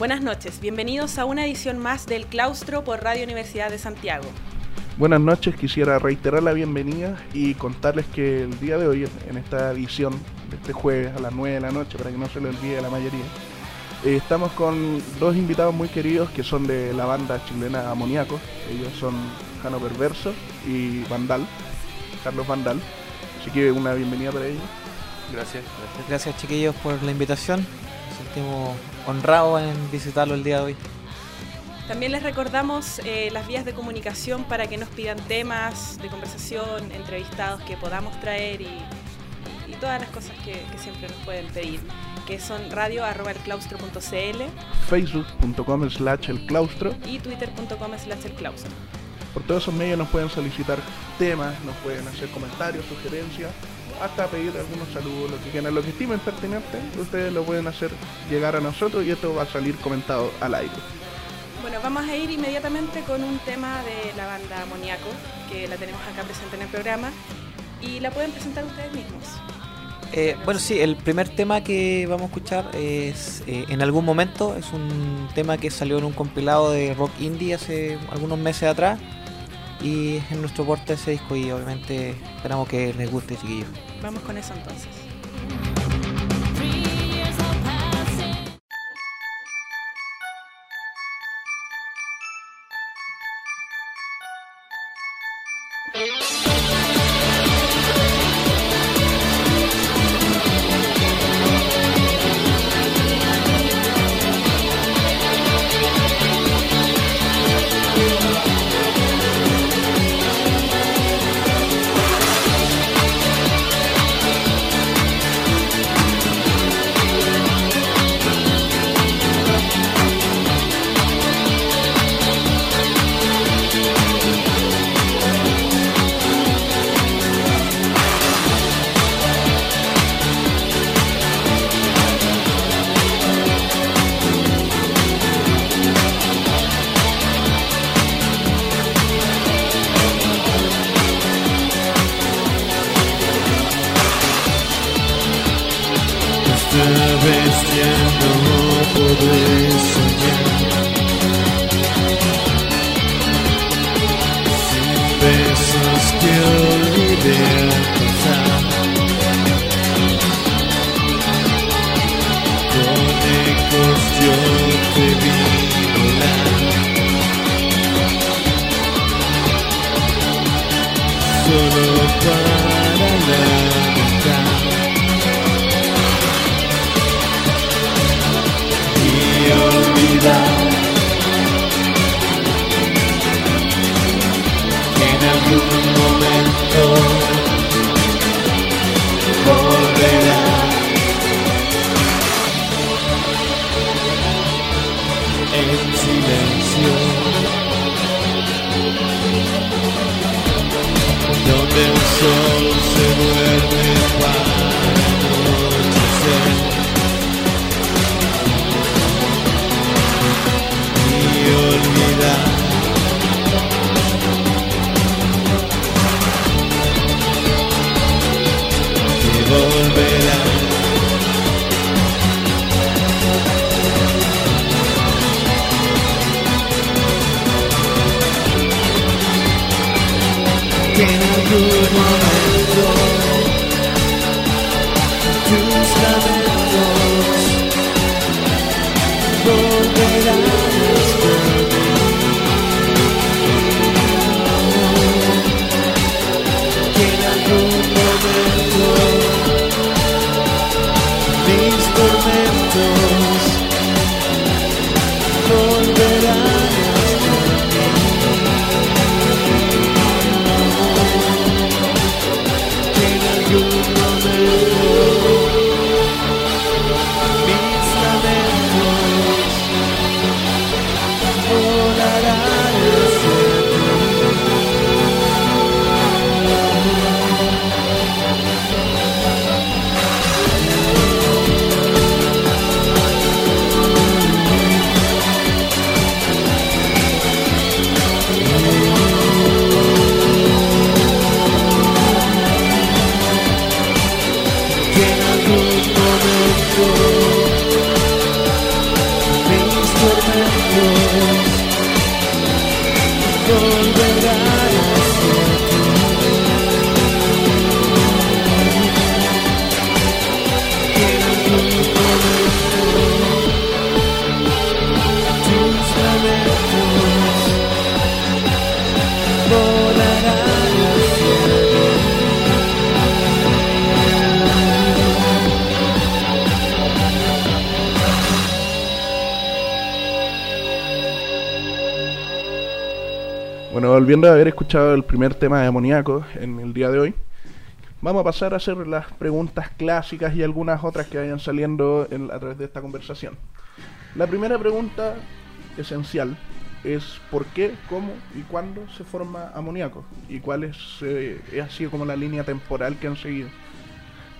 Buenas noches, bienvenidos a una edición más del Claustro por Radio Universidad de Santiago. Buenas noches, quisiera reiterar la bienvenida y contarles que el día de hoy, en esta edición de este jueves a las 9 de la noche, para que no se lo olvide a la mayoría, eh, estamos con dos invitados muy queridos que son de la banda chilena Amoniaco. Ellos son Jano Perverso y Vandal, Carlos Vandal. Así que una bienvenida para ellos. Gracias, gracias. Gracias chiquillos por la invitación. Nos sentimos honrados en visitarlo el día de hoy. También les recordamos eh, las vías de comunicación para que nos pidan temas de conversación, entrevistados que podamos traer y, y todas las cosas que, que siempre nos pueden pedir que son radio.elclaustro.cl, facebook.com slash el claustro y twitter.com slash el claustro. Por todos esos medios nos pueden solicitar temas, nos pueden hacer comentarios, sugerencias, hasta pedir algunos saludos, lo que quieran, lo que estimen pertinente, ustedes lo pueden hacer llegar a nosotros y esto va a salir comentado al aire. Bueno, vamos a ir inmediatamente con un tema de la banda Moniaco, que la tenemos acá presente en el programa, y la pueden presentar ustedes mismos. Eh, bueno, sí, el primer tema que vamos a escuchar es eh, En algún momento, es un tema que salió en un compilado de rock indie hace algunos meses atrás y es en nuestro porte ese disco y obviamente esperamos que les guste, chiquillos. Vamos con eso entonces. Bueno, volviendo a haber escuchado el primer tema de amoníaco en el día de hoy, vamos a pasar a hacer las preguntas clásicas y algunas otras que vayan saliendo en- a través de esta conversación. La primera pregunta esencial es por qué, cómo y cuándo se forma amoníaco y cuál es, eh, es así como la línea temporal que han seguido.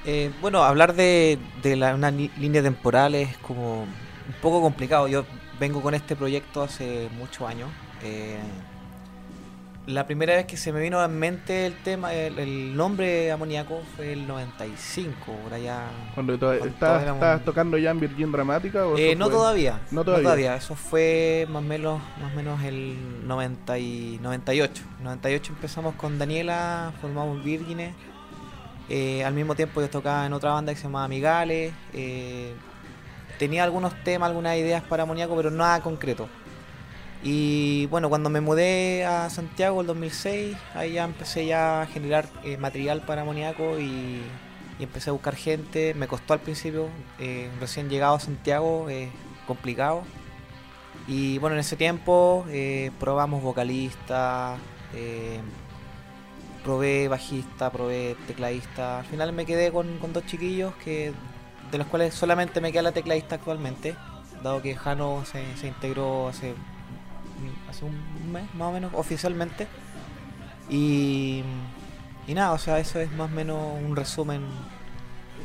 Eh, bueno, hablar de, una línea temporal es como un poco complicado. Yo vengo con este proyecto hace muchos años. Eh, la primera vez que se me vino en mente el tema, el, el nombre amoníaco fue el 95, por allá. Cuando to- Cuando estabas, tocando ya en Virgin Dramática o Eh, no fue- todavía, No todavía. Eso fue más o menos, más menos el 90 y 98. 98 empezamos con Daniela, formamos Vírgenes. Eh, al mismo tiempo yo tocaba en otra banda que se llamaba Amigales. eh, tenía algunos temas, algunas ideas para Amoníaco, pero nada concreto. Y bueno, cuando me mudé a Santiago el 2006, ahí ya empecé ya a generar eh, material para Amoníaco y, empecé a buscar gente. Me costó al principio, eh, recién llegado a Santiago, eh, complicado. Y bueno, en ese tiempo eh, probamos vocalista, probé bajista, probé tecladista. Al final me quedé con, con dos chiquillos que de los cuales solamente me queda la tecladista actualmente, dado que Jano se, se integró hace, hace un mes más o menos oficialmente. Y, y nada, o sea, eso es más o menos un resumen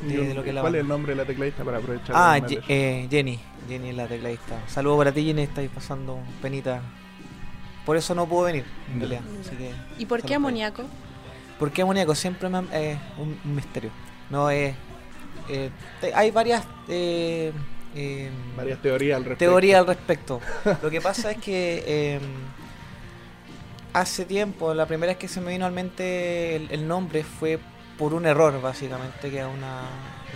de, de lo que la ¿Cuál es el nombre de la tecladista para aprovechar? Ah, Ye- eh, Jenny, Jenny es la tecladista. Saludos para ti, Jenny, estáis pasando penita. Por eso no puedo venir, en realidad. Así que, ¿Y por qué amoníaco? ¿Por qué amoníaco? Siempre es un, un misterio. No es. eh, hay varias. Eh, eh, Varias teorías al respecto. teorías al respecto. Lo que pasa es que eh, hace tiempo, la primera vez que se me vino al mente el, el nombre fue por un error, básicamente, que una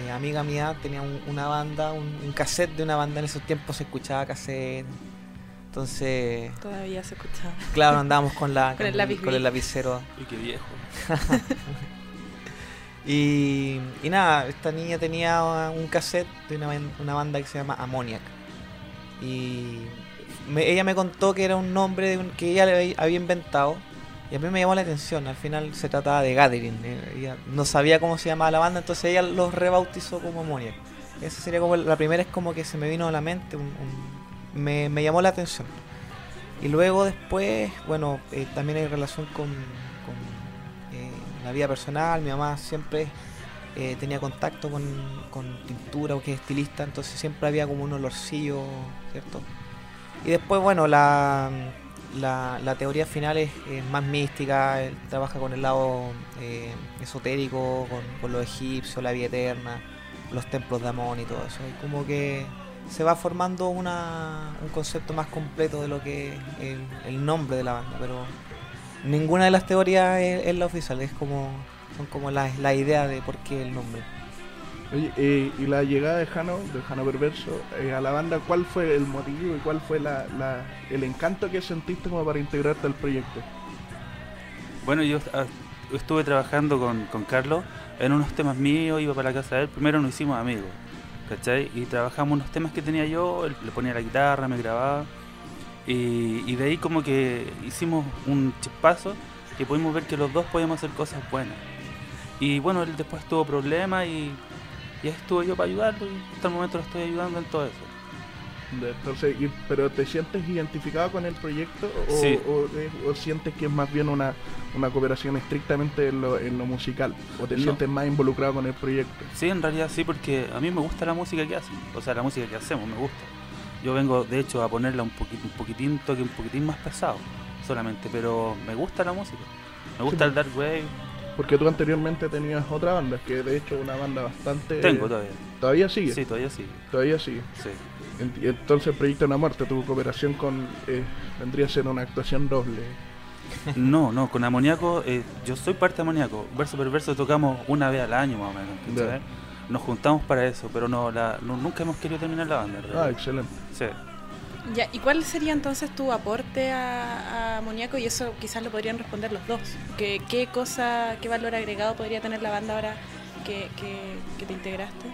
eh, amiga mía tenía un- una banda, un, un cassette de una banda, en esos tiempos se escuchaba cassette. Entonces, Todavía se escuchaba. claro, andábamos con, la, Con el con el lapicero. Y qué viejo. Y, nada, esta niña tenía un cassette de una, una banda que se llama Ammoniac. Y ella me contó que era un nombre que ella le había- inventado. Y a mí me llamó la atención. Al final se trataba de Gathering. eh, Ella no sabía cómo se llamaba la banda, entonces ella los rebautizó como Ammoniac. Esa sería como la primera, es como que se me vino a la mente. un- me, me llamó la atención. Y luego después, bueno, eh, también hay relación con, la vida personal. Mi mamá siempre eh, tenía contacto con, con pintura o que es estilista, entonces siempre había como un olorcillo, ¿cierto? Y después, bueno, la, la, teoría final es, más mística, él trabaja con el lado eh, esotérico, con, con los egipcios, la vida eterna, los templos de Amón y todo eso. Y como que se va formando una, un concepto más completo de lo que el, el nombre de la banda, pero ninguna de las teorías es, es la oficial, es como son como las la idea de por qué el nombre. Oye, eh, y la llegada de Jano, de Jano Perverso, eh, a la banda, ¿cuál fue el motivo y cuál fue la, la- el encanto que sentiste como para integrarte al proyecto? Bueno, yo ah, estuve trabajando con, con Carlos en unos temas míos, iba para la casa de él. Primero nos hicimos amigos, ¿cachai? Y trabajamos unos temas que tenía yo, él le ponía la guitarra, me grababa. Y, y de ahí como que hicimos un chispazo que pudimos ver que los dos podíamos hacer cosas buenas. Y bueno, él después tuvo problemas y, y ahí estuve yo para ayudarlo y hasta el momento lo estoy ayudando en todo eso. Entonces, y- ¿pero te sientes identificado con el proyecto o, Sí. o- o- o sientes que es más bien una, una cooperación estrictamente en lo, en lo musical? ¿O te No. sientes más involucrado con el proyecto? Sí, en realidad sí, porque a mí me gusta la música que hacen, o sea, la música que hacemos me gusta. Yo vengo, de hecho, a ponerla un, poquito, un poquitín, toque un poquitín más pesado, solamente, pero me gusta la música. Me gusta Sí, el dark wave, Porque tú anteriormente tenías otra banda, que de hecho una banda bastante... tengo todavía. ¿Todavía sigue? Sí, todavía sí. Todavía sigue. sí. Ent- Entonces proyecto de la muerte, tu cooperación con... eh, vendría a ser una actuación doble. No, no, con Amoníaco, eh, yo soy parte de Amoníaco. Verso por verso tocamos una vez al año más o menos. Nos juntamos para eso, pero no, la, no- nunca hemos querido terminar la banda. en Ah, excelente. Sí. Ya, ¿y cuál sería entonces tu aporte a, a Amoníaco? Y eso quizás lo podrían responder los dos. ¿Qué, qué cosa, qué valor agregado podría tener la banda ahora que, que- que te integraste?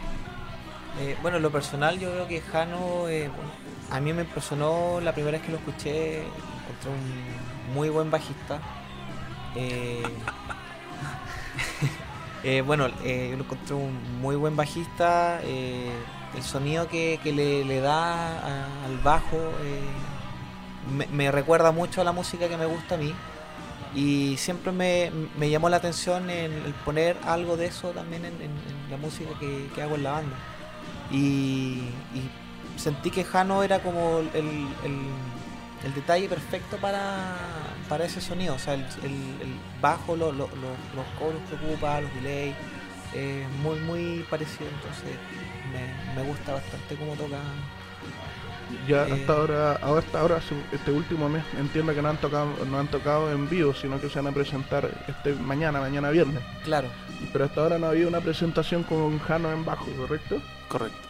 Eh, bueno, en lo personal yo veo que Jano, eh, bueno, a mí me impresionó la primera vez que lo escuché, encontré un muy buen bajista. Eh, eh, bueno, eh, yo lo encontré un muy buen bajista, eh, el sonido que, le, da al bajo me, recuerda mucho a la música que me gusta a mí. Y siempre me, me llamó la atención el, poner algo de eso también en, la música que, que hago en la banda. Y, sentí que Jano era como el- el detalle perfecto para, para ese sonido. O sea, el, el- el bajo, lo- lo- lo- los coros que ocupa, los delays, eh, muy, muy parecido. Entonces me, me gusta bastante cómo toca. Ya Eh. hasta ahora, ahora hasta ahora, este último mes, entiendo que no han tocado, no han tocado en vivo, sino que se van a presentar este mañana, mañana viernes. Claro, Pero hasta ahora no ha habido una presentación con Jano en bajo, ¿correcto? Correcto.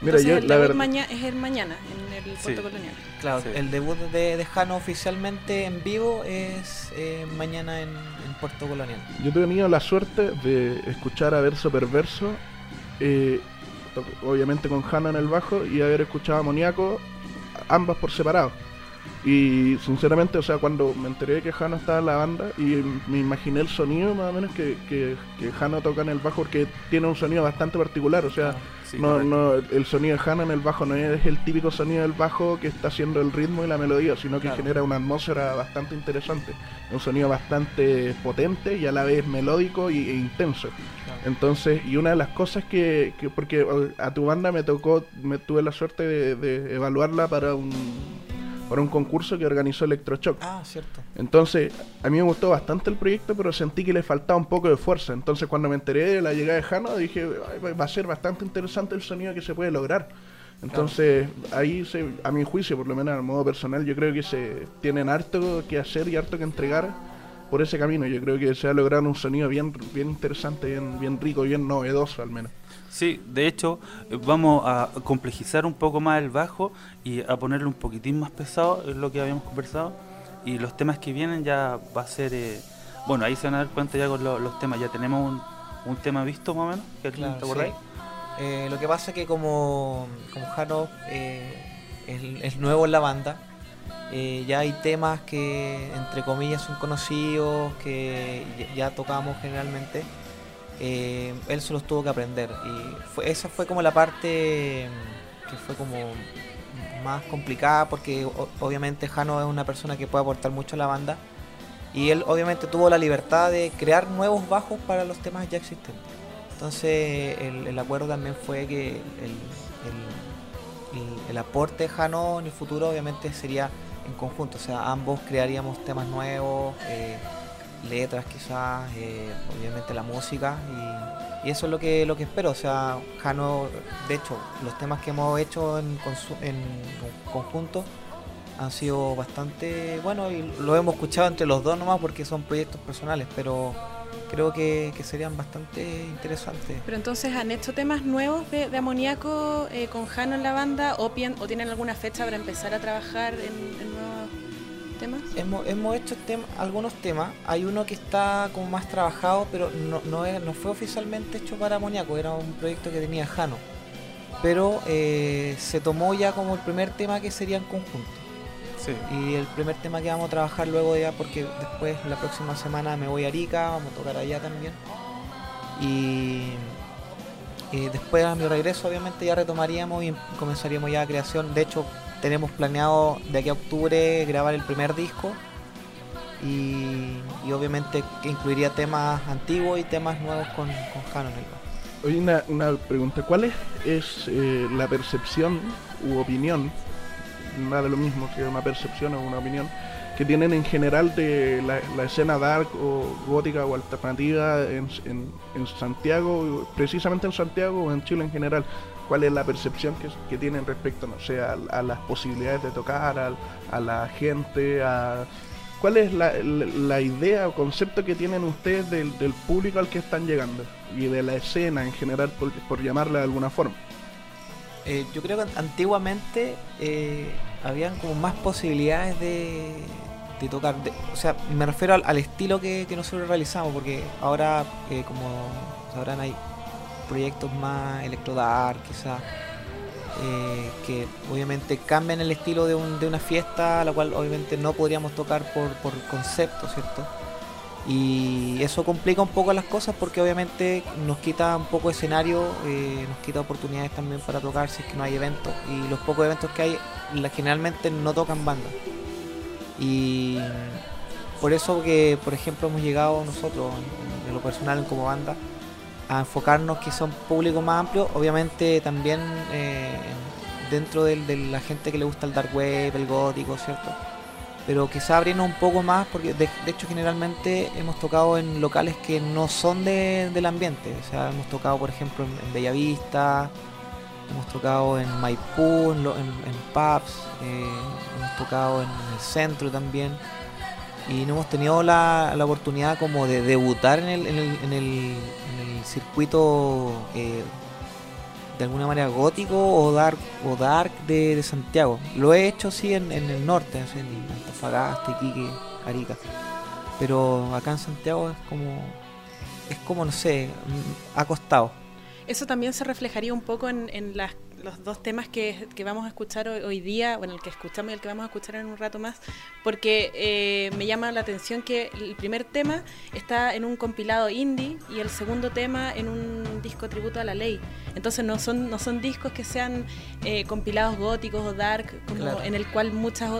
Mira, Entonces yo el la debut verdad. es el mañana en el Sí. Puerto Colonial. claro. Sí. El debut de, de Jano oficialmente en vivo es eh, mañana en, en Puerto Colonial. Yo he tenido la suerte de escuchar a Verso Perverso, eh, obviamente con Jano en el bajo, y haber escuchado a Moniaco, ambas por separado. Y sinceramente, o sea, cuando me enteré de que Jano estaba en la banda, y me imaginé el sonido más o menos que, que, que Jano toca en el bajo, porque tiene un sonido bastante particular, o sea, Sí, no, no, el sonido de Hannah en el bajo no es el típico sonido del bajo que está haciendo el ritmo y la melodía, sino que Claro. genera una atmósfera bastante interesante. Un sonido bastante potente y a la vez melódico y, e intenso. Entonces, y una de las cosas que, que- porque a tu banda me tocó, me tuve la suerte de, de evaluarla para un, para un concurso que organizó Electroshock. Ah, cierto. Entonces, a mí me gustó bastante el proyecto, pero sentí que le faltaba un poco de fuerza. Entonces, cuando me enteré de la llegada de Jano, dije, "Ay, va- va a ser bastante interesante el sonido que se puede lograr. Entonces, ahí, se, a mi juicio, por lo menos a modo personal, yo creo que se tienen harto que hacer y harto que entregar por ese camino. Yo creo que se ha logrado un sonido bien, bien interesante, bien, bien rico, bien novedoso al menos. Sí, de hecho, eh, vamos a complejizar un poco más el bajo y a ponerle un poquitín más pesado, es lo que habíamos conversado. Y los temas que vienen ya va a ser. eh, bueno, ahí se van a dar cuenta ya con lo- los temas. Ya tenemos un, un tema visto más o menos. ¿Te Claro, acordáis? sí. Eh, lo que pasa es que como, como Jano eh, es, es nuevo en la banda, eh, ya hay temas que entre comillas son conocidos, que ya, tocamos generalmente. Eh, él se los tuvo que aprender y esa fue como la parte mm, que fue como más complicada porque obviamente Jano es una persona que puede aportar mucho a la banda y él obviamente tuvo la libertad de crear nuevos bajos para los temas ya existentes. Entonces el, acuerdo también fue que el- el aporte de Jano en el futuro obviamente sería en conjunto, o sea, ambos crearíamos temas nuevos, eh, letras quizás, eh, obviamente la música y, eso es lo que lo que espero, o sea, Jano, de hecho, los temas que hemos hecho en, en conjunto han sido bastante buenos y lo hemos escuchado entre los dos nomás porque son proyectos personales, pero creo que, que serían bastante interesantes. Pero entonces, ¿han hecho temas nuevos de, de amoníaco eh, con Jano en la banda o, pien- o tienen alguna fecha para empezar a trabajar en, en nuevos temas? Hemos, hemos hecho tem- algunos temas, hay uno que está como más trabajado, pero no, no, era- no fue oficialmente hecho para Amoníaco, era un proyecto que tenía Jano. Pero eh, se tomó ya como el primer tema que sería en conjunto. Sí. Y el primer tema que vamos a trabajar luego ya, porque después la próxima semana me voy a Arica, vamos a tocar allá también. Y, y después a mi regreso obviamente ya retomaríamos y comenzaríamos ya la creación. De hecho, tenemos planeado de aquí a octubre grabar el primer disco. Y, y obviamente que incluiría temas antiguos y temas nuevos con, con bajo. Oye, una, una pregunta, ¿cuál es, es, eh, la percepción u opinión, nada lo mismo que una percepción o una opinión, que tienen en general de la, escena dark o gótica o alternativa en, en- Santiago, precisamente en Santiago o en Chile en general? ¿Cuál es la percepción que, que tienen respecto, no sé, a, a las posibilidades de tocar, al- a, la gente, a... ¿Cuál es la, la- la idea o concepto que tienen ustedes del, del público al que están llegando? Y de la escena en general, por, por llamarla de alguna forma. Eh, yo creo que antiguamente eh, habían como más posibilidades de, de tocar. o sea, me refiero al, al estilo que, que nosotros realizamos, porque ahora, eh, como sabrán, hay proyectos más electrodark, quizás, eh, que obviamente cambian el estilo de, un- de una fiesta, la cual obviamente no podríamos tocar por, por concepto, ¿cierto? Y eso complica un poco las cosas porque obviamente nos quita un poco escenario, eh, nos quita oportunidades también para tocar si es que no hay eventos. Y los pocos eventos que hay, generalmente no tocan bandas. Y por eso que, por ejemplo, hemos llegado nosotros, en, lo personal como banda, a enfocarnos quizá un público más amplio, obviamente también eh, dentro del- de, la gente que le gusta el dark wave, el gótico, ¿cierto? Pero quizá abriendo un poco más, porque de, hecho generalmente hemos tocado en locales que no son de- del ambiente, o sea, hemos tocado por ejemplo en, en Bellavista, hemos tocado en Maipú, en, en- pubs, eh, hemos tocado en el centro también. Y no hemos tenido la, la oportunidad como de debutar en el, en el circuito eh, de alguna manera gótico o dark o dark de, de Santiago. Lo he hecho sí en, en el norte, en Antofagasta, Iquique, Arica. Pero acá en Santiago es como es como no sé, ha costado. Eso también se reflejaría un poco en, en las- los dos temas que, que vamos a escuchar hoy, hoy día, bueno, el que escuchamos y el que vamos a escuchar en un rato más, porque eh, me llama la atención que el primer tema está en un compilado indie y el segundo tema en un disco tributo a la ley. Entonces no son, no son discos que sean eh, compilados góticos o dark, como Claro. en el cual muchas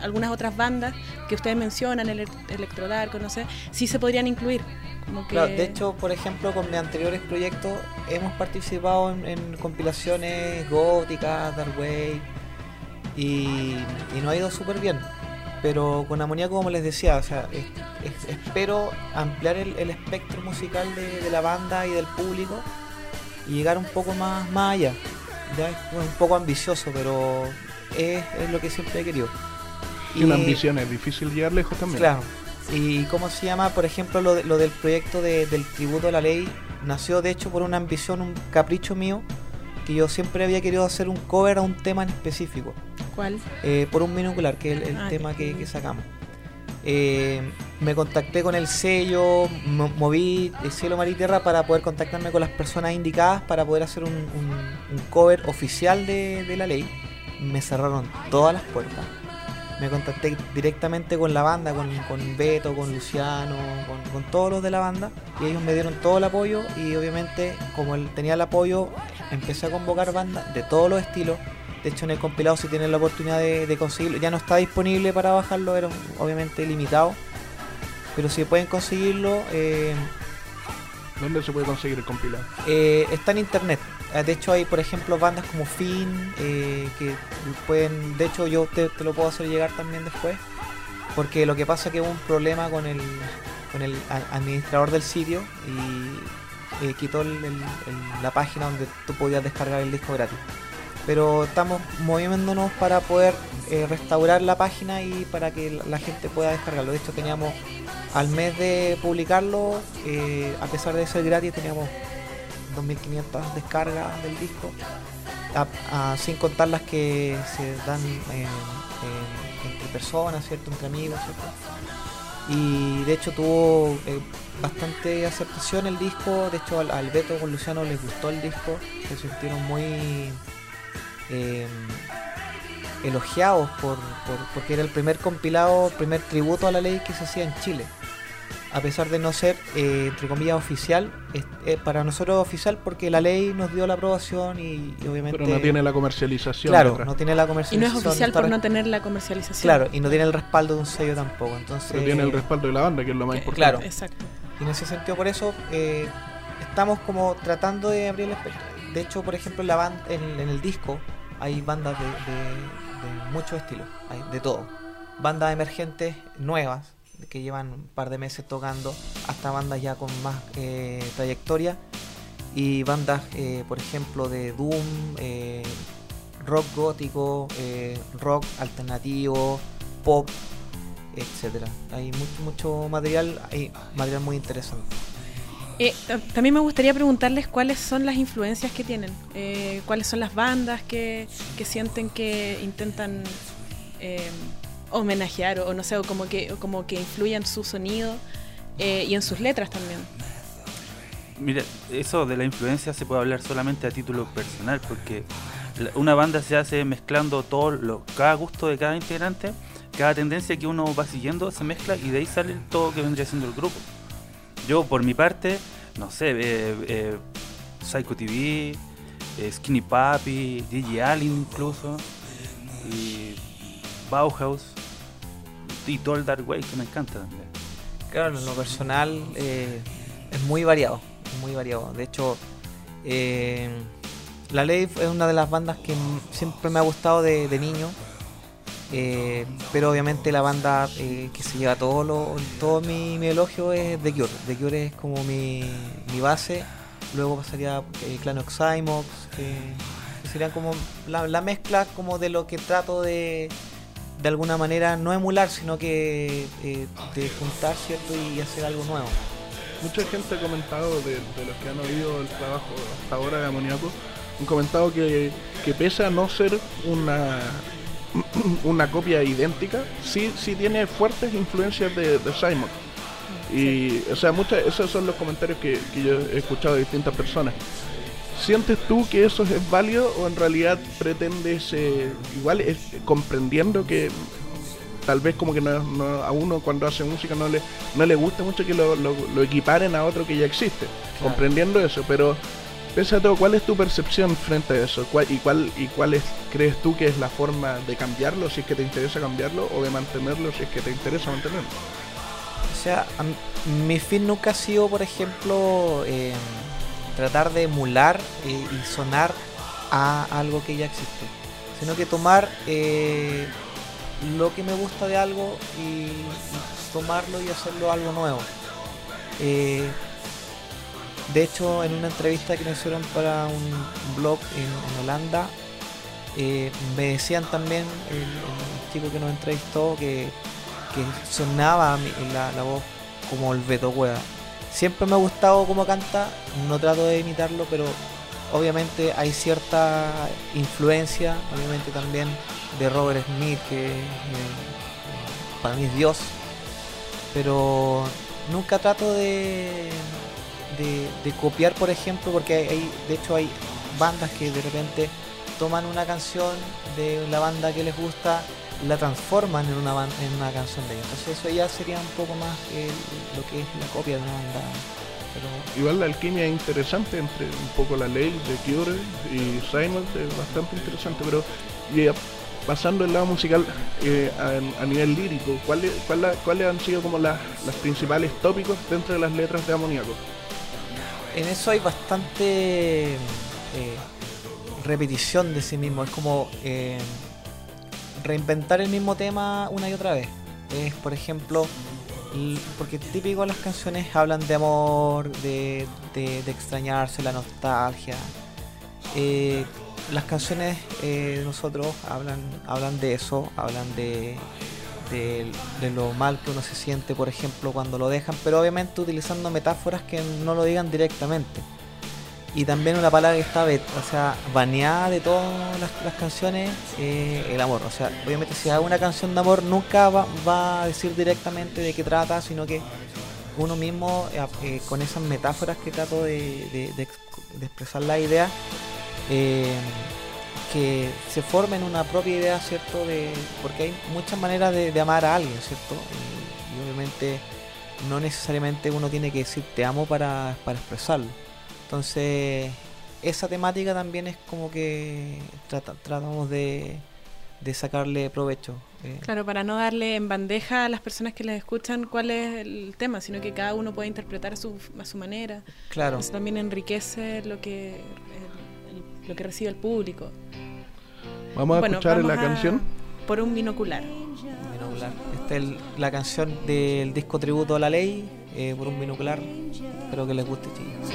algunas otras bandas que ustedes mencionan, el electrodark, no sé, sí se podrían incluir. Como que... Claro, de hecho, por ejemplo, con mis anteriores proyectos hemos participado en, en compilaciones góticas, Dark Wave, y, y nos ha ido súper bien. Pero con Amoníaco, como les decía, o sea, es- es- espero ampliar el, el espectro musical de, de la banda y del público y llegar un poco más, más allá. Ya es un poco ambicioso, pero es, es lo que siempre he querido. Y una Y- ambición, es difícil llegar lejos también. Claro. ¿Y cómo se llama? Por ejemplo, lo, de- lo del proyecto de- del tributo a la ley nació de hecho por una ambición, un capricho mío, que yo siempre había querido hacer un cover a un tema en específico, ¿Cuál? eh, por un minucular, que es el, el Ah, tema que, sacamos. Eh, me contacté con el sello, mo- moví el cielo, mar y tierra para poder contactarme con las personas indicadas para poder hacer un, un- un cover oficial de, de la ley. Me cerraron todas las puertas. Me contacté directamente con la banda, con, con Beto, con Luciano, con, con todos los de la banda y ellos me dieron todo el apoyo y obviamente como él tenía el apoyo empecé a convocar bandas de todos los estilos. De hecho en el compilado si tienen la oportunidad de, de conseguirlo, ya no está disponible para bajarlo, era obviamente limitado. Pero si pueden conseguirlo, eh, ¿Dónde se puede conseguir el compilado? eh, está en internet. Eh, De hecho hay, por ejemplo, bandas como Finn, eh, que pueden, de hecho yo te, te lo puedo hacer llegar también después, porque lo que pasa es que hubo un problema con el, con el administrador del sitio y eh, quitó la página donde tú podías descargar el disco gratis. Pero estamos moviéndonos para poder eh, restaurar la página y para que la- gente pueda descargarlo. De hecho teníamos al mes de publicarlo, a pesar de ser gratis, teníamos 2.500 descargas del disco, sin contar las que se dan eh, en- entre personas, ¿cierto? Entre amigos, ¿cierto? Y de hecho tuvo eh, bastante aceptación el disco, de hecho al, Beto con Luciano les gustó el disco, se sintieron muy eh, elogiados por, por- porque era el primer compilado, primer tributo a la ley que se hacía en Chile a pesar de no ser, eh, entre comillas, oficial, es, eh, para nosotros es oficial porque la ley nos dio la aprobación y, y obviamente... Pero no tiene la comercialización. Claro, detrás. no tiene la Y no comercialización. es oficial por no tener la comercialización. Claro, y no tiene el respaldo de un sello tampoco, entonces... Pero tiene el respaldo de la banda, que es lo más Que- importante. Claro. Exacto. Y en ese sentido, por eso, eh, estamos como tratando de abrir el espectro. De hecho, por ejemplo, en, la banda, en, en el disco hay bandas de, de- de muchos estilos, hay de todo. Bandas emergentes nuevas, que llevan un par de meses tocando, hasta bandas ya con más eh, trayectoria. Y bandas, eh, por ejemplo, de Doom, eh, rock gótico, rock alternativo, pop, etcétera. Hay mucho, mucho material, hay material muy interesante. Eh, ta- también me gustaría preguntarles cuáles son las influencias que tienen, cuáles son las bandas que, que sienten que intentan homenajear o, no sé, o como que, como que influyan su sonido eh, y en sus letras también. Mira, eso de la influencia se puede hablar solamente a título personal, porque una banda se hace mezclando todo lo, cada gusto de cada integrante, cada tendencia que uno va siguiendo se mezcla y de ahí sale todo que vendría siendo el grupo. Yo, por mi parte, no sé, eh, eh, Psycho TV, eh, Skinny Papi, DJ Allen incluso, y Bauhaus, y todo el Dark Wave que me encanta también. Claro, en lo personal eh, es muy variado, muy variado. De hecho, eh, La Ley es una de las bandas que siempre me ha gustado de, niño. eh, pero obviamente la banda que se lleva todo lo, todo mi, mi elogio es The Cure. The Cure es como mi, mi base. Luego pasaría eh, Clan Oxymox, que serían como la, la mezcla como de lo que trato de, de alguna manera no emular, sino que eh, de juntar, ¿cierto? Y hacer algo nuevo. Mucha gente ha comentado de, de los que han oído el trabajo hasta ahora de Amoníaco, han comentado que, que pese a no ser una una copia idéntica, sí, sí tiene fuertes influencias de, de Simon. Y, o sea, muchas, esos son los comentarios que, que yo he escuchado de distintas personas. ¿Sientes tú que eso es válido o en realidad pretendes, eh, igual es, comprendiendo que tal vez como que no, no- a uno cuando hace música no le, no le gusta mucho que lo, lo- lo equiparen a otro que ya existe, comprendiendo eso, pero pese a todo, ¿cuál es tu percepción frente a eso? ¿Cuál, y, cuál, ¿Y cuál es, crees tú que es la forma de cambiarlo, si es que te interesa cambiarlo, o de mantenerlo, si es que te interesa mantenerlo? O sea, mi fin nunca ha sido, por ejemplo, eh, tratar de emular eh, y sonar a algo que ya existe, sino que tomar eh, lo que me gusta de algo y, tomarlo y hacerlo algo nuevo. Eh, de hecho, en una entrevista que me hicieron para un blog en, Holanda, me decían también el, chico que nos entrevistó que que sonaba la, la voz como el Beto. Siempre me ha gustado cómo canta, no trato de imitarlo, pero obviamente hay cierta influencia, obviamente también de Robert Smith, que eh, para mí es Dios, pero nunca trato de, de, de copiar, por ejemplo, porque hay, de hecho hay bandas que de repente toman una canción de la banda que les gusta la transforman en una en una canción de ellos. Entonces eso ya sería un poco más que lo que es la copia de una banda. Pero Igual la alquimia es interesante entre un poco la ley de Cure y Simon, es bastante interesante, pero y, eh, pasando el lado musical eh, a, a nivel lírico, ¿cuáles cuál cuáles han sido como las, las principales tópicos dentro de las letras de Amoníaco? en eso hay bastante eh, repetición de sí mismo. Es como eh, reinventar el mismo tema una y otra vez. Es, por ejemplo, porque típico las canciones hablan de amor, de, de- extrañarse, la nostalgia. Eh, las canciones eh, nosotros hablan, hablan de eso, hablan de, de, de lo mal que uno se siente, por ejemplo, cuando lo dejan, pero obviamente utilizando metáforas que no lo digan directamente. Y también una palabra que está o baneada de todas las, canciones, eh, el amor. O sea, obviamente si hago una canción de amor nunca va, a decir directamente de qué trata, sino que uno mismo, eh, eh, con esas metáforas que trato de, de- de ex- de expresar la idea, eh, que se formen una propia idea, ¿cierto? De, porque hay muchas maneras de, de amar a alguien, ¿cierto? Y, y obviamente no necesariamente uno tiene que decir te amo para, para expresarlo. Entonces, esa temática también es como que trata- tratamos de, de sacarle provecho. eh. Claro, para no darle en bandeja a las personas que les escuchan cuál es el tema, sino que cada uno puede interpretar a su, a su manera. Claro. Eso también enriquece lo que, el- el- lo que recibe el público. Vamos a Bueno, escuchar vamos la a- canción. Por un binocular. Binocular. Esta es el- la canción del disco Tributo a la Ley, eh, por un binocular. Espero que les guste, chicos.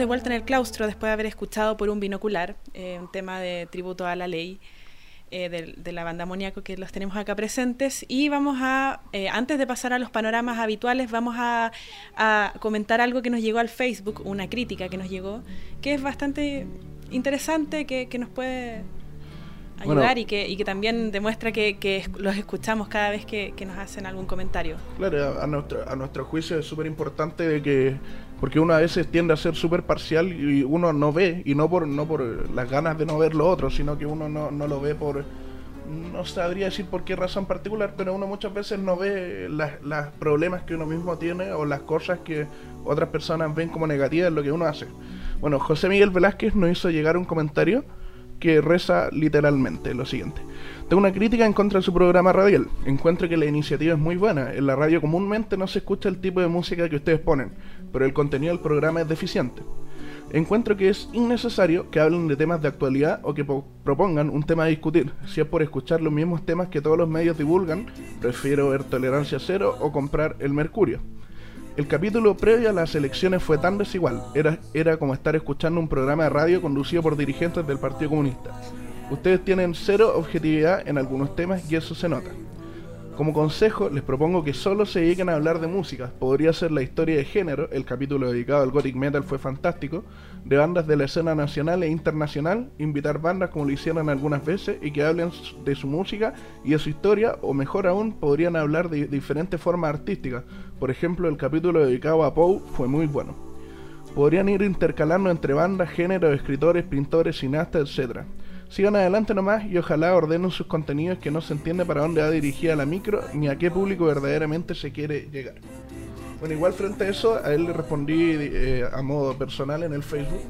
De vuelta en el claustro después de haber escuchado por un binocular, eh, un tema de tributo a la ley eh, de, de la banda Amoníaco que los tenemos acá presentes. Y vamos a, eh, antes de pasar a los panoramas habituales, vamos a, a comentar algo que nos llegó al Facebook, una crítica que nos llegó, que es bastante interesante, que, que nos puede Bueno. ayudar y, que, y que también demuestra que, que los escuchamos cada vez que, que nos hacen algún comentario. Claro, a, nuestro, a nuestro juicio es súper importante de que, porque uno a veces tiende a ser súper parcial y uno no ve, y no por, no por las ganas de no ver lo otro, sino que uno no, no lo ve por, no sabría decir por qué razón particular, pero uno muchas veces no ve las problemas que uno mismo tiene o las cosas que otras personas ven como negativas en lo que uno hace. Bueno, José Miguel Velázquez nos hizo llegar un comentario que reza literalmente lo siguiente. Tengo una crítica en contra de su programa radial. Encuentro que la iniciativa es muy buena. En la radio comúnmente no se escucha el tipo de música que ustedes ponen, pero el contenido del programa es deficiente. Encuentro que es innecesario que hablen de temas de actualidad o que po- propongan un tema a discutir. Si es por escuchar los mismos temas que todos los medios divulgan, prefiero ver Tolerancia Cero o comprar El Mercurio. El capítulo previo a las elecciones fue tan desigual, era, era como estar escuchando un programa de radio conducido por dirigentes del Partido Comunista. Ustedes tienen cero objetividad en algunos temas y eso se nota. Como consejo, les propongo que solo se dediquen a hablar de música. Podría ser la historia de género, el capítulo dedicado al gothic metal fue fantástico, de bandas de la escena nacional e internacional, invitar bandas como lo hicieron algunas veces y que hablen de su música y de su historia, o mejor aún, podrían hablar de diferentes formas artísticas. Por ejemplo, el capítulo dedicado a Poe fue muy bueno. Podrían ir intercalando entre bandas, géneros, escritores, pintores, cineastas, etc. Sigan adelante nomás y ojalá ordenen sus contenidos que no se entiende para dónde va dirigida la micro ni a qué público verdaderamente se quiere llegar. Bueno, igual frente a eso, a él le respondí eh, a modo personal en el Facebook,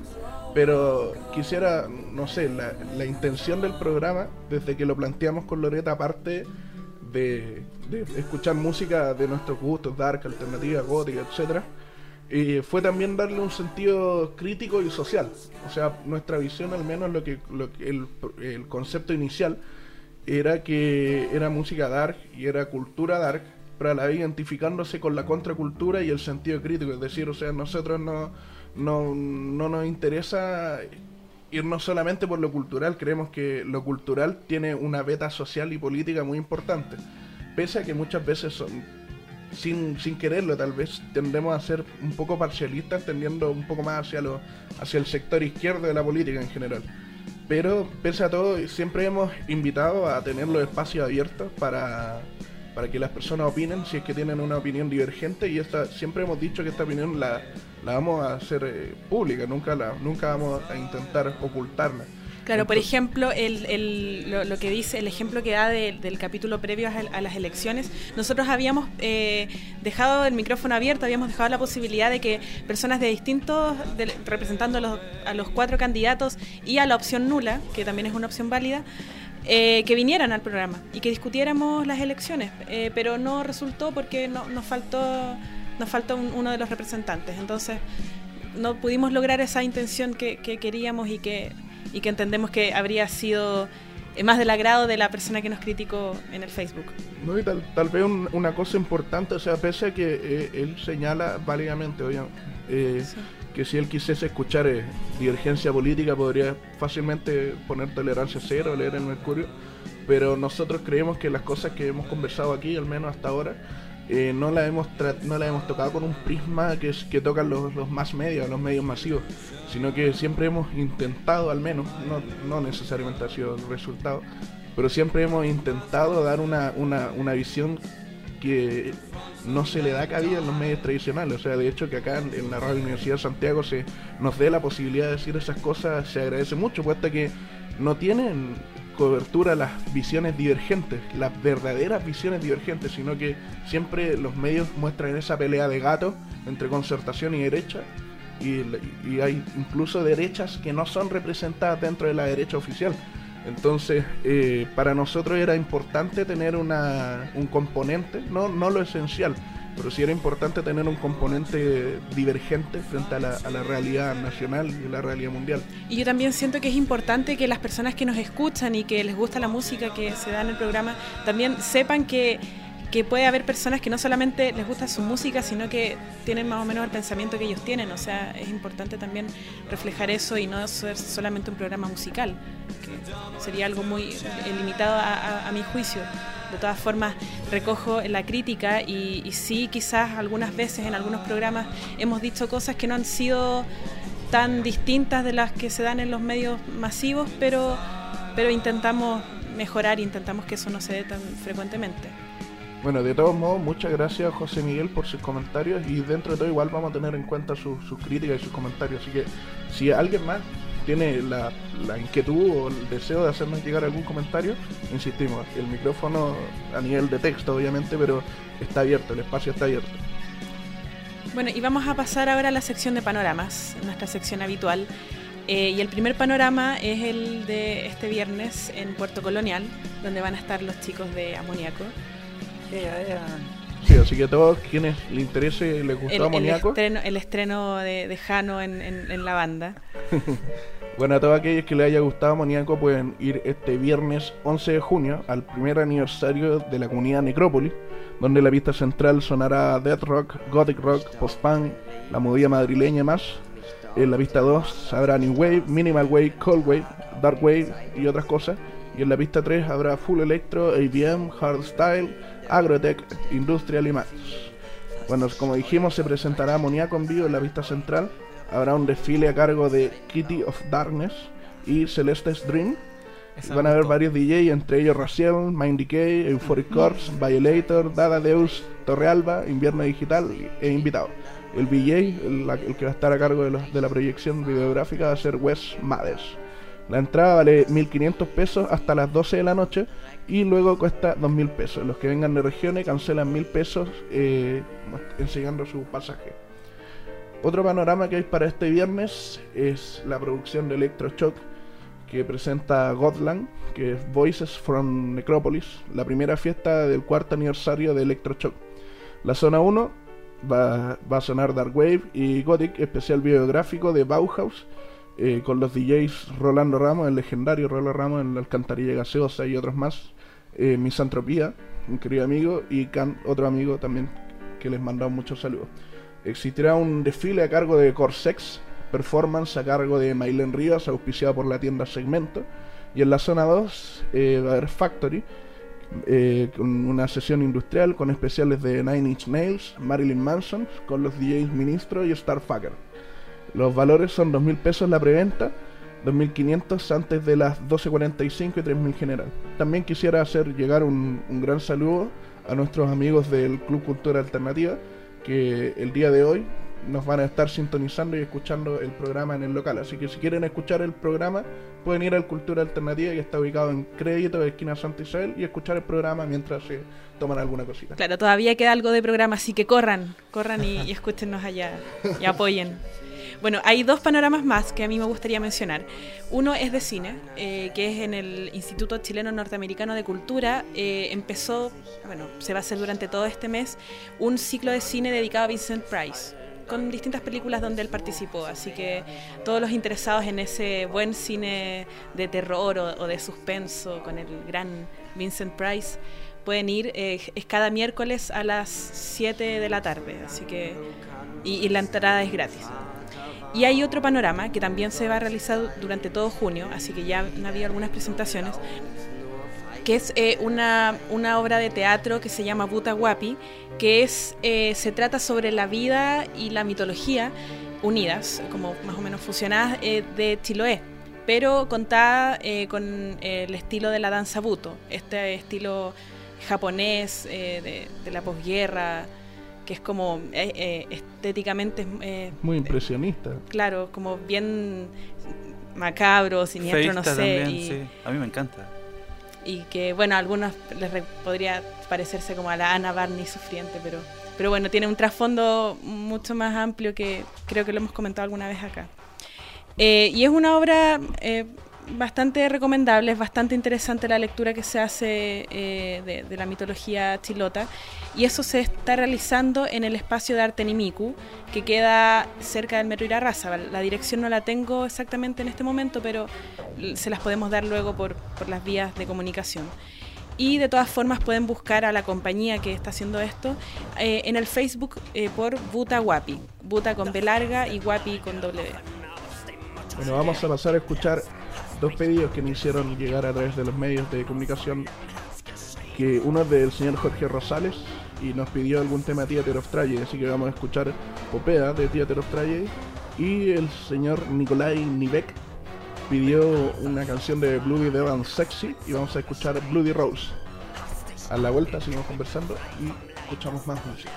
pero quisiera, no sé, la, la intención del programa, desde que lo planteamos con Loreta, aparte de, escuchar música de nuestros gustos, dark, alternativa, gótica, etcétera, y fue también darle un sentido crítico y social. O sea, nuestra visión, al menos lo que, lo que el, el concepto inicial, era que era música dark y era cultura dark, pero a la vez identificándose con la contracultura y el sentido crítico. Es decir, o sea, nosotros no, no, no nos interesa irnos solamente por lo cultural, creemos que lo cultural tiene una beta social y política muy importante. Pese a que muchas veces son, sin, sin quererlo tal vez tendemos a ser un poco parcialistas, tendiendo un poco más hacia, lo, hacia el sector izquierdo de la política en general. Pero pese a todo, siempre hemos invitado a tener los espacios abiertos para, para que las personas opinen si es que tienen una opinión divergente y esta siempre hemos dicho que esta opinión la, la vamos a hacer eh, pública, nunca, la, nunca vamos a intentar ocultarla. Claro, por ejemplo, el, el- lo, lo que dice, el ejemplo que da de- del capítulo previo a, a las elecciones, nosotros habíamos eh, dejado el micrófono abierto, habíamos dejado la posibilidad de que personas de distintos, de- representando a los, a los cuatro candidatos y a la opción nula, que también es una opción válida, eh, que vinieran al programa y que discutiéramos las elecciones, Eh, pero no resultó porque no, nos faltó, nos faltó un- uno de los representantes. Entonces, no pudimos lograr esa intención que, que queríamos y que, y que entendemos que habría sido eh, más del agrado de la persona que nos criticó en el Facebook. No, y tal, tal vez un- una cosa importante, o sea, pese a que eh, él señala válidamente, oye, eh, Sí. Que si él quisiese escuchar eh, divergencia política podría fácilmente poner tolerancia cero, leer el Mercurio, pero nosotros creemos que las cosas que hemos conversado aquí, al menos hasta ahora, eh, no las hemos no las hemos tocado con un prisma que, es, que tocan los, los más medios, los medios masivos, sino que siempre hemos intentado, al menos, no, no necesariamente ha sido el resultado, pero siempre hemos intentado dar una, una, una visión que no se le da cabida en los medios tradicionales. O sea, de hecho que acá en, la Radio Universidad de Santiago se nos dé la posibilidad de decir esas cosas, se agradece mucho, puesto que no tienen cobertura las visiones divergentes, las verdaderas visiones divergentes, sino que siempre los medios muestran esa pelea de gato entre concertación y derecha. Y, y hay incluso derechas que no son representadas dentro de la derecha oficial. Entonces, eh, para nosotros era importante tener una, un componente, no, no lo esencial, pero sí era importante tener un componente divergente frente a la, a la realidad nacional y la realidad mundial. Y yo también siento que es importante que las personas que nos escuchan y que les gusta la música que se da en el programa también sepan que, que puede haber personas que no solamente les gusta su música, sino que tienen más o menos el pensamiento que ellos tienen. O sea, es importante también reflejar eso y no ser solamente un programa musical, que sería algo muy limitado a, mi juicio. De todas formas, recojo la crítica y, y sí, quizás algunas veces en algunos programas hemos dicho cosas que no han sido tan distintas de las que se dan en los medios masivos, pero, pero intentamos mejorar, intentamos que eso no se dé tan frecuentemente. Bueno, de todos modos, muchas gracias José Miguel por sus comentarios y dentro de todo igual vamos a tener en cuenta sus, sus críticas y sus comentarios. Así que si alguien más tiene la, la inquietud o el deseo de hacernos llegar algún comentario, insistimos, el micrófono a nivel de texto obviamente, pero está abierto, el espacio está abierto. Bueno, y vamos a pasar ahora a la sección de panoramas, nuestra sección habitual. Eh, y el primer panorama es el de este viernes en Puerto Colonial, donde van a estar los chicos de Amoníaco. Sí, así que a todos quienes les interese, les gustó El, el Amoníaco, estreno, el estreno de, de Jano en, en- en la banda. bueno, a todos aquellos que les haya gustado Amoníaco pueden ir este viernes 11 de junio al primer aniversario de la comunidad Necrópolis, donde la pista central sonará Death Rock, Gothic Rock, Post-Punk, la movida madrileña y más. En la pista 2 habrá New Wave, Minimal Wave, Cold Wave, Dark Wave y otras cosas. Y en la pista 3 habrá Full Electro, ABM, Hardstyle, Agrotech, Industrial y más. Bueno, como dijimos, se presentará Amoníaco en vivo en la pista central. Habrá un desfile a cargo de Kitty of Darkness y Celeste's Dream. Van a haber varios DJ, entre ellos Raciel, Mind Decay, Euphoric Corps, Violator, Dada Deus, Torrealba, Invierno Digital e invitados. El DJ, el, que va a estar a cargo de, los- de la proyección videográfica, va a ser Wes Mathers. La entrada vale 1.500 pesos hasta las 12 de la noche y luego cuesta 2.000 pesos. Los que vengan de regiones cancelan 1.000 pesos eh, enseñando su pasaje. Otro panorama que hay para este viernes es la producción de Electroshock que presenta Godland, que es Voices from Necropolis, la primera fiesta del cuarto aniversario de Electroshock. La zona 1 va, va a sonar Dark Wave y Gothic, especial biográfico de Bauhaus, eh, con los DJs Rolando Ramos, el legendario Rolando Ramos en la alcantarilla gaseosa y otros más. Eh, Misantropía, un querido amigo, y otro amigo también que les mandamos muchos saludos. Existirá un desfile a cargo de Corsex, performance a cargo de Mailen Rivas, auspiciado por la tienda Segmento. Y en la zona 2 eh, va a haber Factory, eh, una sesión industrial con especiales de Nine Inch Nails, Marilyn Manson, con los DJs Ministro y Starfucker. Los valores son 2.000 pesos la preventa, 2.500 antes de las 12.45 y 3.000 general. También quisiera hacer llegar un, un gran saludo a nuestros amigos del Club Cultura Alternativa, que el día de hoy nos van a estar sintonizando y escuchando el programa en el local. Así que si quieren escuchar el programa, pueden ir al Cultura Alternativa, que está ubicado en Crédito, de esquina Santa Isabel, y escuchar el programa mientras se toman alguna cosita. Claro, todavía queda algo de programa, así que corran, corran y, y escúchenos allá y apoyen. Bueno, hay dos panoramas más que a mí me gustaría mencionar. Uno es de cine, eh, que es en el Instituto Chileno Norteamericano de Cultura. Eh, empezó, bueno, se va a hacer durante todo este mes, un ciclo de cine dedicado a Vincent Price con distintas películas donde él participó, así que todos los interesados en ese buen cine de terror o, de suspenso con el gran Vincent Price pueden ir, eh, es cada miércoles a las 7 de la tarde, así que y la entrada es gratis. Y hay otro panorama que también se va a realizar durante todo junio, así que ya han habido algunas presentaciones, que es eh, una, una obra de teatro que se llama Buta Guapi, que es, eh, se trata sobre la vida y la mitología unidas, como más o menos fusionadas, eh, de Chiloé, pero contada con el estilo de la danza buto, este estilo japonés de, de la posguerra, que es como eh, eh, estéticamente, eh, Muy impresionista. claro, como bien macabro, siniestro, no sé. también, y, sí. A mí me encanta. y que bueno, a algunos les re- podría parecerse como a la Ana Barney sufriente, pero, pero bueno, tiene un trasfondo mucho más amplio que creo que lo hemos comentado alguna vez acá. Eh, y es una obra eh, bastante recomendable, es bastante interesante la lectura que se hace eh, de, la mitología chilota. Y eso se está realizando en el espacio de arte Nimiku, que queda cerca del Metro Irarrázaval. La dirección no la tengo exactamente en este momento, pero se las podemos dar luego por, por las vías de comunicación. Y de todas formas pueden buscar a la compañía que está haciendo esto eh, en el Facebook eh, por Buta Guapi. Buta con B larga y Guapi con B. Bueno, vamos a pasar a escuchar dos pedidos que me hicieron llegar a través de los medios de comunicación. Que uno es del señor Jorge Rosales y nos pidió algún tema de Theater of Tragedy, así que vamos a escuchar Popea de Theater of Tragedy. Y el señor Nikolai Nivek pidió una canción de Bloody Devil Sexy y vamos a escuchar Bloody Rose. A la vuelta seguimos conversando y escuchamos más música.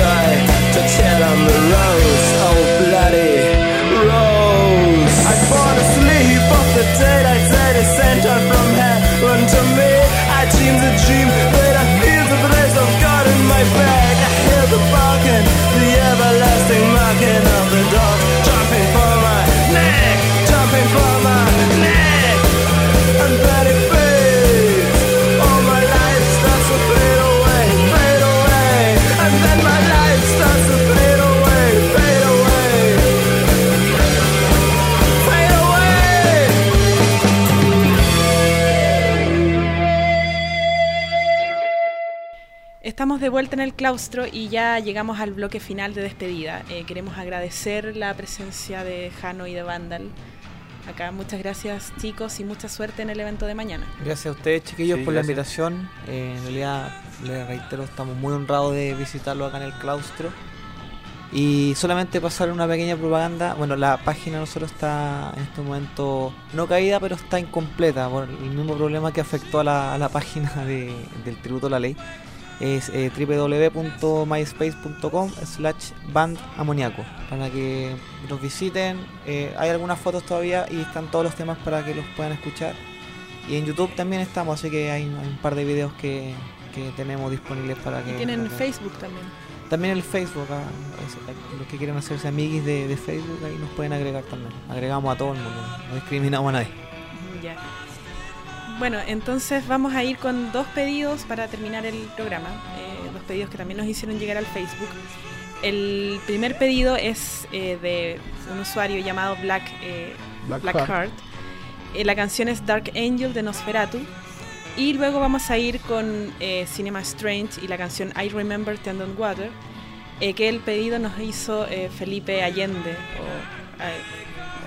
side vuelta en el claustro y ya llegamos al bloque final de despedida. Eh, queremos agradecer la presencia de Jano y de Vandal. Acá muchas gracias chicos y mucha suerte en el evento de mañana. Gracias a ustedes, chiquillos, Sí, por la gracias. invitación. Eh, en realidad, les reitero, estamos muy honrados de visitarlo acá en el claustro. Y solamente pasar una pequeña propaganda. Bueno, la página nosotros está en este momento no caída, pero está incompleta por el mismo problema que afectó a la, a la página de- del Tributo a la Ley. Es eh, www.myspace.com slash bandamoniaco para que nos visiten. Eh, hay algunas fotos todavía y están todos los temas para que los puedan escuchar. Y en YouTube también estamos, así que hay, hay un par de videos que, que tenemos disponibles para que... Y tienen para que- Facebook también. También el Facebook, ah, es- los que quieren hacerse amiguis de, de Facebook, ahí nos pueden agregar también. Agregamos a todo el mundo, no discriminamos a nadie. Ya. Bueno, entonces vamos a ir con dos pedidos para terminar el programa. eh, dos pedidos que también nos hicieron llegar al Facebook. El primer pedido es eh, de un usuario llamado Black, eh, Black. Heart. Eh, la canción es Dark Angel de Nosferatu. Y luego vamos a ir con Cinema Strange y la canción I Remember Tendon Water, que el pedido nos hizo Felipe Allende o,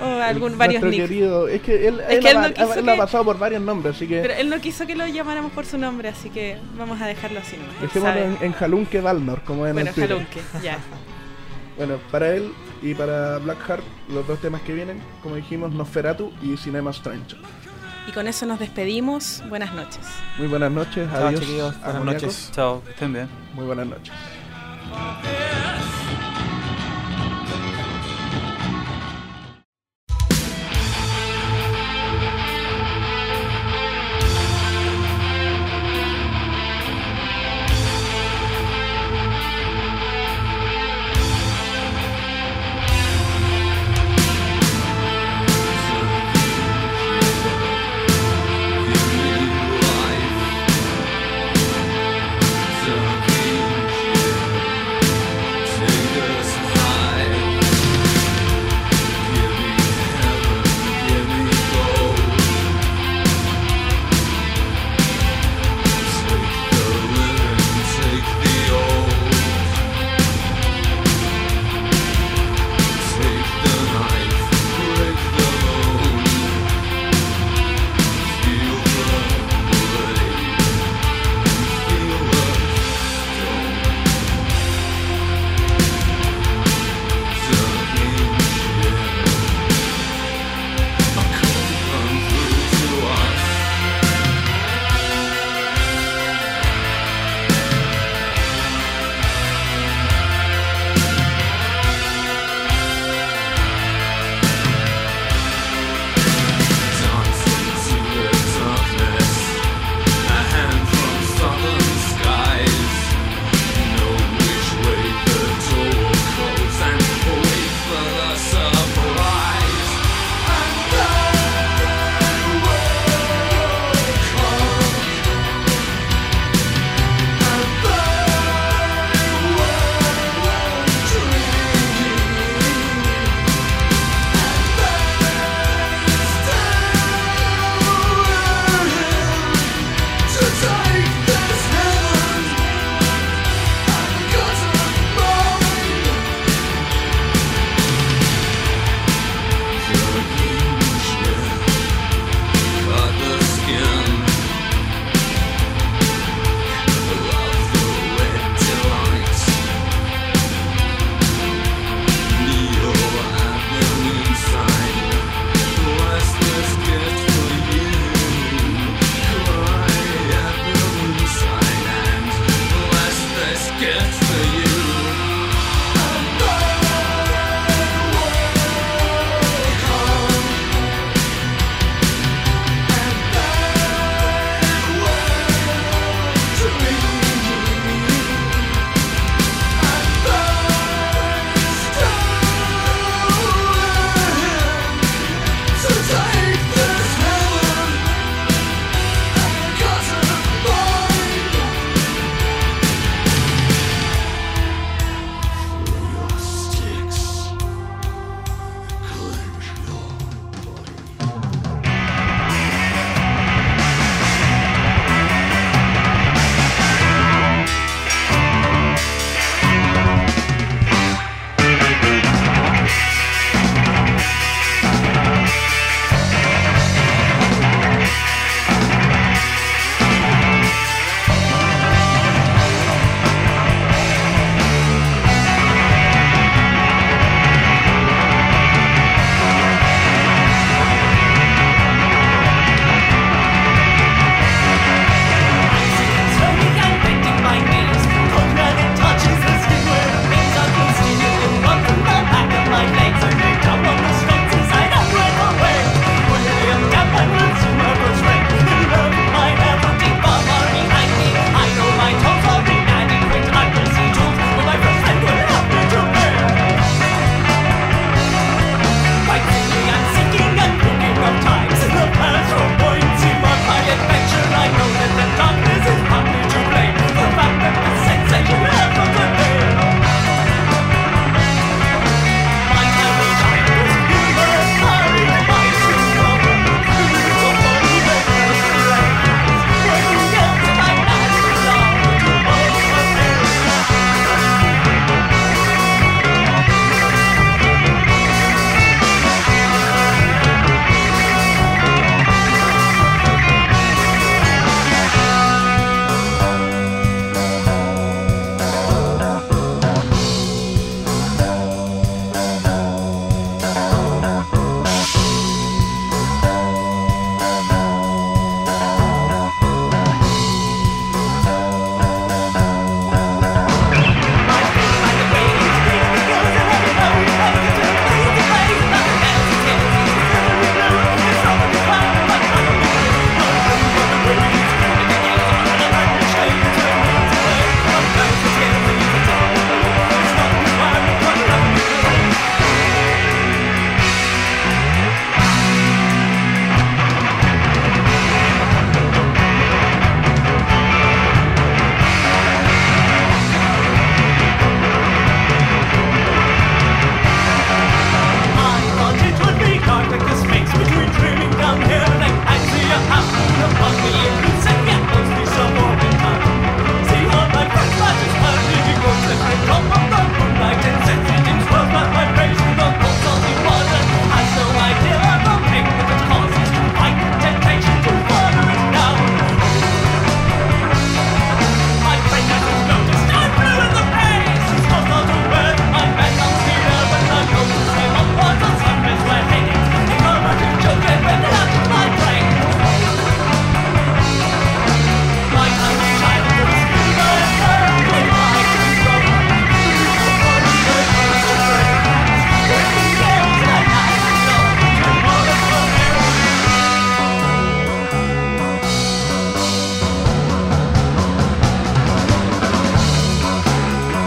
o algún, varios nicks. querido, es que él, Es él que él ha, no ha- quiso él ha que- pasado por varios nombres, así que Pero él no quiso que lo llamáramos por su nombre, así que vamos a dejarlo así nomás. dejémoslo en, en Jalunque Valnor, como en Bueno, el Twitter. Jalunque, ya. Bueno, para él y para Blackheart, los dos temas que vienen, como dijimos, Nosferatu y Cinema Strange. Y con eso nos despedimos. Buenas noches. Muy buenas noches, Chao, adiós. buenas noches. Chao, que estén bien. Muy buenas noches.